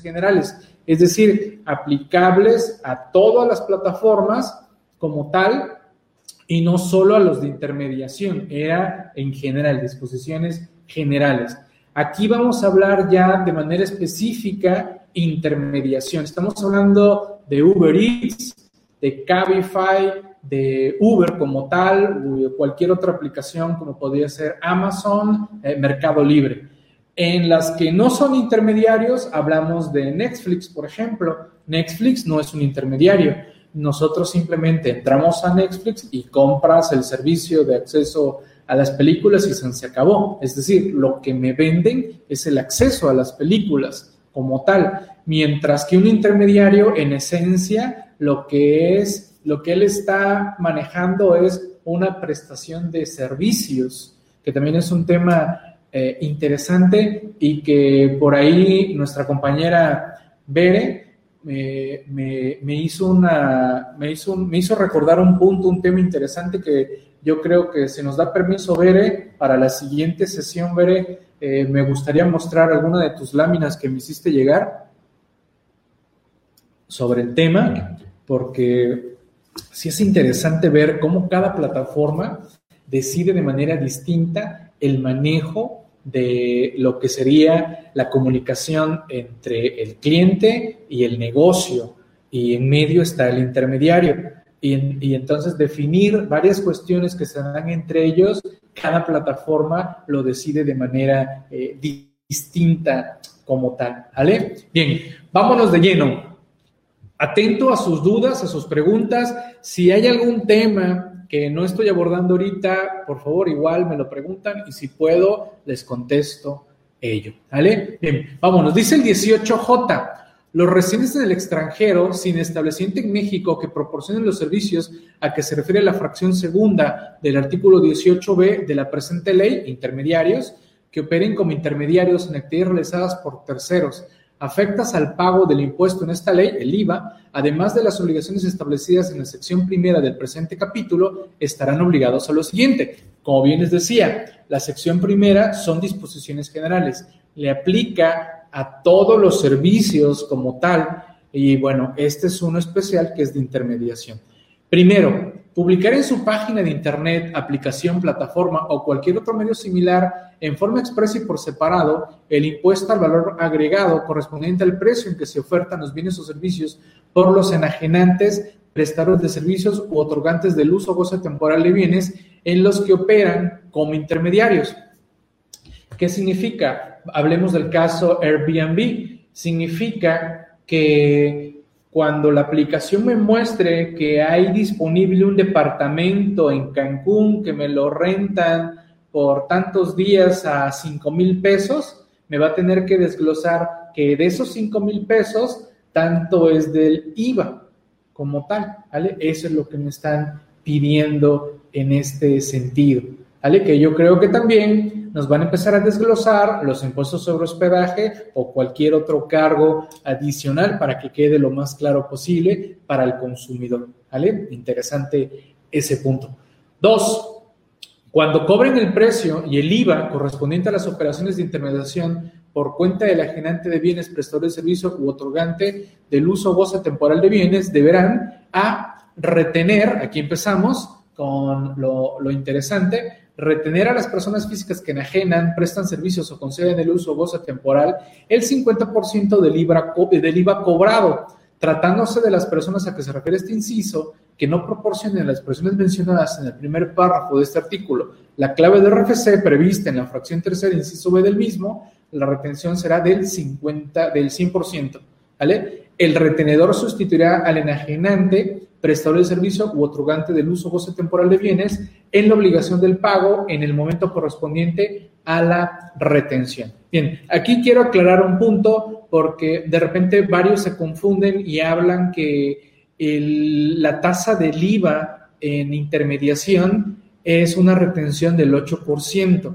generales, es decir, aplicables a todas las plataformas como tal y no solo a los de intermediación, era en general, disposiciones generales. Aquí vamos a hablar ya de manera específica intermediación. Estamos hablando de Uber Eats, de Cabify, de Uber como tal, o cualquier otra aplicación como podría ser Amazon, eh, Mercado Libre. En las que no son intermediarios, hablamos de Netflix, por ejemplo. Netflix no es un intermediario. Nosotros simplemente entramos a Netflix y compras el servicio de acceso a las películas y se acabó. Es decir, lo que me venden es el acceso a las películas como tal, mientras que un intermediario en esencia lo que es, lo que él está manejando es una prestación de servicios, que también es un tema eh, interesante y que por ahí nuestra compañera Bere me, hizo una, me, hizo, me hizo recordar un punto, un tema interesante que yo creo que si nos da permiso, Bere, para la siguiente sesión, Bere, eh, me gustaría mostrar alguna de tus láminas que me hiciste llegar sobre el tema, porque sí es interesante ver cómo cada plataforma decide de manera distinta el manejo de lo que sería la comunicación entre el cliente y el negocio, y en medio está el intermediario. Y, entonces definir varias cuestiones que se dan entre ellos, cada plataforma lo decide de manera eh, distinta como tal. ¿Vale? Bien, vámonos de lleno. Atento a sus dudas, a sus preguntas. Si hay algún tema que no estoy abordando ahorita, por favor, igual me lo preguntan y si puedo, les contesto ello. ¿Vale? Bien, vámonos. Dice el 18J. Los residentes del extranjero sin establecimiento en México que proporcionen los servicios a que se refiere la fracción segunda del artículo 18b de la presente ley, intermediarios, que operen como intermediarios en actividades realizadas por terceros, afectas al pago del impuesto en esta ley, el IVA, además de las obligaciones establecidas en la sección primera del presente capítulo, estarán obligados a lo siguiente. Como bien les decía, la sección primera son disposiciones generales, le aplica a todos los servicios como tal, y bueno, este es uno especial que es de intermediación. Primero, publicar en su página de Internet, aplicación, plataforma o cualquier otro medio similar en forma expresa y por separado el impuesto al valor agregado correspondiente al precio en que se ofertan los bienes o servicios por los enajenantes, prestadores de servicios u otorgantes del uso o goce temporal de bienes en los que operan como intermediarios. ¿Qué significa? Hablemos del caso Airbnb. Significa que cuando la aplicación me muestre que hay disponible un departamento en Cancún que me lo rentan por tantos días a 5 mil pesos, me va a tener que desglosar que de esos 5 mil pesos, tanto es del IVA como tal. Eso es lo que me están pidiendo en este sentido, ¿vale? Que yo creo que también nos van a empezar a desglosar los impuestos sobre hospedaje o cualquier otro cargo adicional para que quede lo más claro posible para el consumidor. ¿Vale? Interesante ese punto. Dos, cuando cobren el precio y el IVA correspondiente a las operaciones de intermediación por cuenta del ajenante de bienes, prestador de servicio u otorgante del uso o goce temporal de bienes, deberán a retener, aquí empezamos con lo interesante, retener a las personas físicas que enajenan, prestan servicios o conceden el uso o goce temporal el 50% del IVA, del IVA cobrado, tratándose de las personas a que se refiere este inciso que no proporcionen las personas mencionadas en el primer párrafo de este artículo la clave de RFC prevista en la fracción tercera, inciso B del mismo, la retención será del 50, del 100%, ¿vale? El retenedor sustituirá al enajenante prestador de servicio u otorgante del uso o goce temporal de bienes en la obligación del pago en el momento correspondiente a la retención. Bien, aquí quiero aclarar un punto porque de repente varios se confunden y hablan que la tasa del IVA en intermediación es una retención del 8%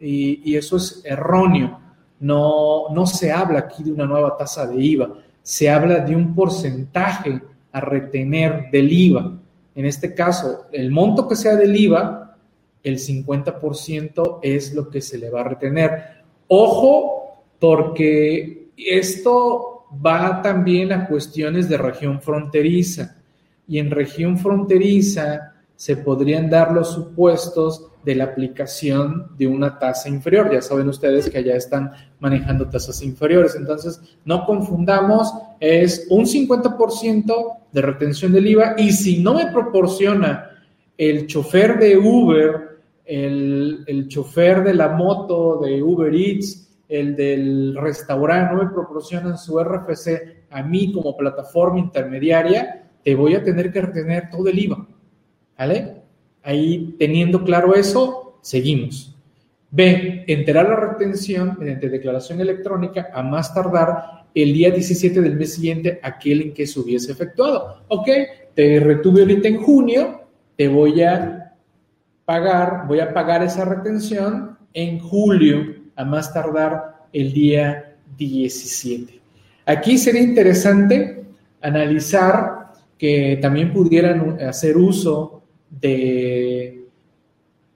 y, y eso es erróneo. No, no se habla aquí de una nueva tasa de IVA, se habla de un porcentaje a retener del IVA. En este caso, el monto que sea del IVA, el 50% es lo que se le va a retener. Ojo, porque esto va también a cuestiones de región fronteriza. Y en región fronteriza se podrían dar los supuestos de la aplicación de una tasa inferior. Ya saben ustedes que allá están manejando tasas inferiores. Entonces, no confundamos, es un 50% de retención del IVA y si no me proporciona el chofer de Uber, el, el chofer de la moto de Uber Eats, el del restaurante, no me proporcionan su RFC a mí como plataforma intermediaria, te voy a tener que retener todo el IVA. ¿Vale? Ahí teniendo claro eso, seguimos. B. Enterar la retención mediante declaración electrónica a más tardar el día 17 del mes siguiente aquel en que se hubiese efectuado. Ok, te retuve ahorita en junio, te voy a pagar, voy a pagar esa retención en julio, a más tardar el día 17. Aquí sería interesante analizar que también pudieran hacer uso de,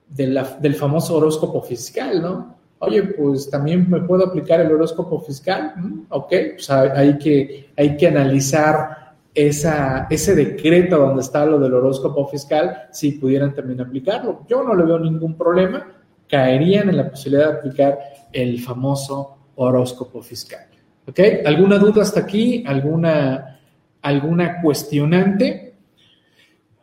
del famoso horóscopo fiscal, ¿no? Oye, pues también me puedo aplicar el horóscopo fiscal, ¿Mm? ok, pues hay que, hay que analizar esa, ese decreto donde está lo del horóscopo fiscal, si pudieran también aplicarlo. Yo no le veo ningún problema, caerían en la posibilidad de aplicar el famoso horóscopo fiscal. ¿Ok? ¿Alguna duda hasta aquí? ¿Alguna, alguna cuestionante?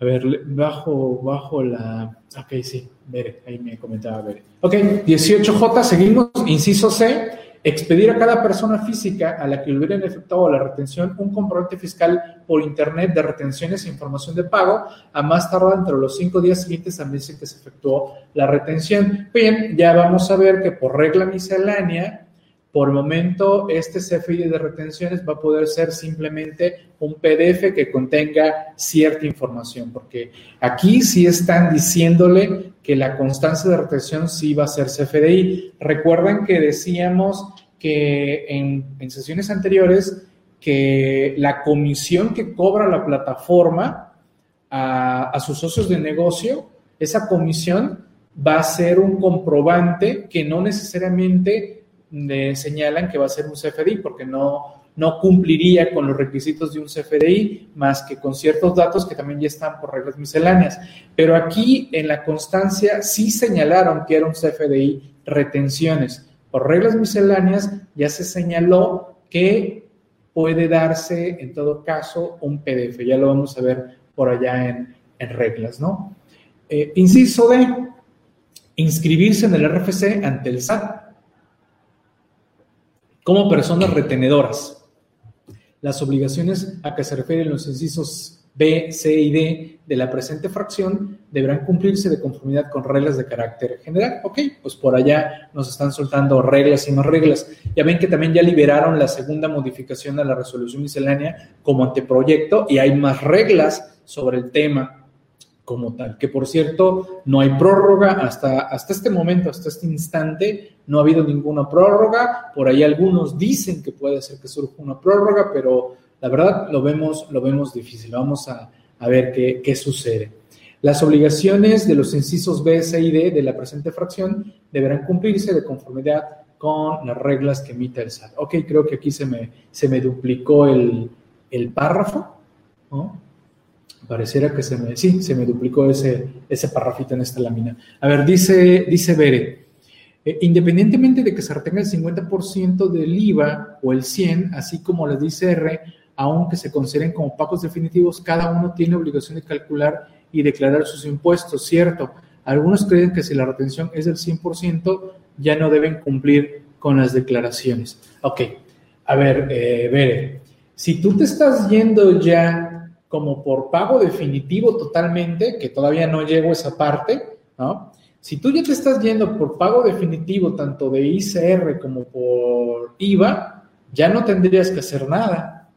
A ver, bajo, bajo la. Ok, sí, Bere, ahí me comentaba Bere. Ok, 18J, seguimos. Inciso C, expedir a cada persona física a la que hubieran efectuado la retención un comprobante fiscal por Internet de retenciones e información de pago a más tardar entre los cinco días siguientes al mes en que se efectuó la retención. Bien, ya vamos a ver que por regla miscelánea por el momento, este CFI de retenciones va a poder ser simplemente un PDF que contenga cierta información, porque aquí sí están diciéndole que la constancia de retención sí va a ser CFDI. Recuerden que decíamos que en, sesiones anteriores que la comisión que cobra la plataforma a, a sus socios de negocio, esa comisión va a ser un comprobante que no necesariamente señalan que va a ser un CFDI porque no, no cumpliría con los requisitos de un CFDI más que con ciertos datos que también ya están por reglas misceláneas. Pero aquí en la constancia sí señalaron que era un CFDI retenciones. Por reglas misceláneas ya se señaló que puede darse en todo caso un PDF. Ya lo vamos a ver por allá en, reglas, ¿no? Eh, inciso de inscribirse en el RFC ante el SAT como personas retenedoras. Las obligaciones a que se refieren los incisos B, C y D de la presente fracción deberán cumplirse de conformidad con reglas de carácter general. Ok, pues por allá nos están soltando reglas y más reglas. Ya ven que también ya liberaron la segunda modificación a la resolución miscelánea como anteproyecto y hay más reglas sobre el tema como tal. Que por cierto, no hay prórroga hasta, hasta este momento, hasta este instante, no ha habido ninguna prórroga. Por ahí algunos dicen que puede ser que surja una prórroga, pero la verdad lo vemos, lo vemos difícil. Vamos a, ver qué, qué, sucede. Las obligaciones de los incisos B, C y D de la presente fracción deberán cumplirse de conformidad con las reglas que emita el SAT. Ok, creo que aquí se me, se me duplicó el, el párrafo. ¿no? Pareciera que se me, sí, se me duplicó ese, ese parrafito en esta lámina. A ver, dice, dice Bere, eh, independientemente de que se retenga el 50% del IVA o el 100, así como les dice R, aunque se consideren como pagos definitivos, cada uno tiene obligación de calcular y declarar sus impuestos, ¿cierto? Algunos creen que si la retención es del 100%, ya no deben cumplir con las declaraciones. Ok, a ver, eh, Bere, si tú te estás yendo ya como por pago definitivo totalmente, que todavía no llego esa parte, ¿no? Si tú ya te estás yendo por pago definitivo tanto de ICR como por IVA, ya no tendrías que hacer nada.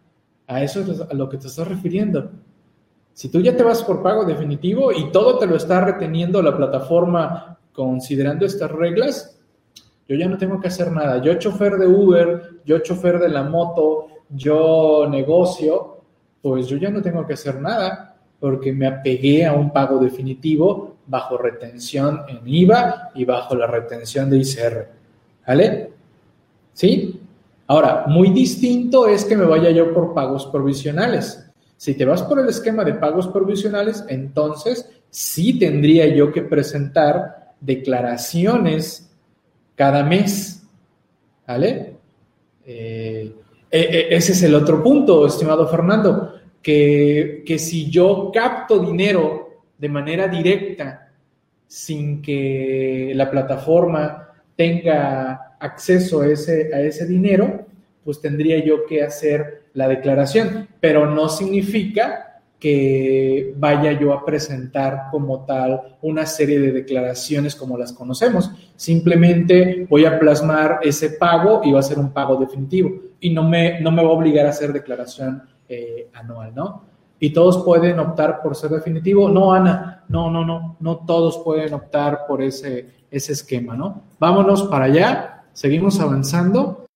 A eso es a lo que te estás refiriendo. Si tú ya te vas por pago definitivo y todo te lo está reteniendo la plataforma considerando estas reglas, yo ya no tengo que hacer nada. Yo chofer de Uber, yo chofer de la moto, yo negocio, pues yo ya no tengo que hacer nada porque me apegué a un pago definitivo bajo retención en IVA y bajo la retención de ICR. ¿Vale? ¿Sí? Ahora, muy distinto es que me vaya yo por pagos provisionales. Si te vas por el esquema de pagos provisionales, entonces sí tendría yo que presentar declaraciones cada mes. ¿Vale? Eh, ese es el otro punto, estimado Fernando, que, que si yo capto dinero de manera directa sin que la plataforma tenga acceso a ese, a ese dinero, pues tendría yo que hacer la declaración, pero no significa que vaya yo a presentar como tal una serie de declaraciones como las conocemos. Simplemente voy a plasmar ese pago y va a ser un pago definitivo y no me, no me va a obligar a hacer declaración eh, anual, ¿no? Y todos pueden optar por ser definitivo. No, Ana, no, no, no, no todos pueden optar por ese, ese esquema, ¿no? Vámonos para allá, seguimos avanzando.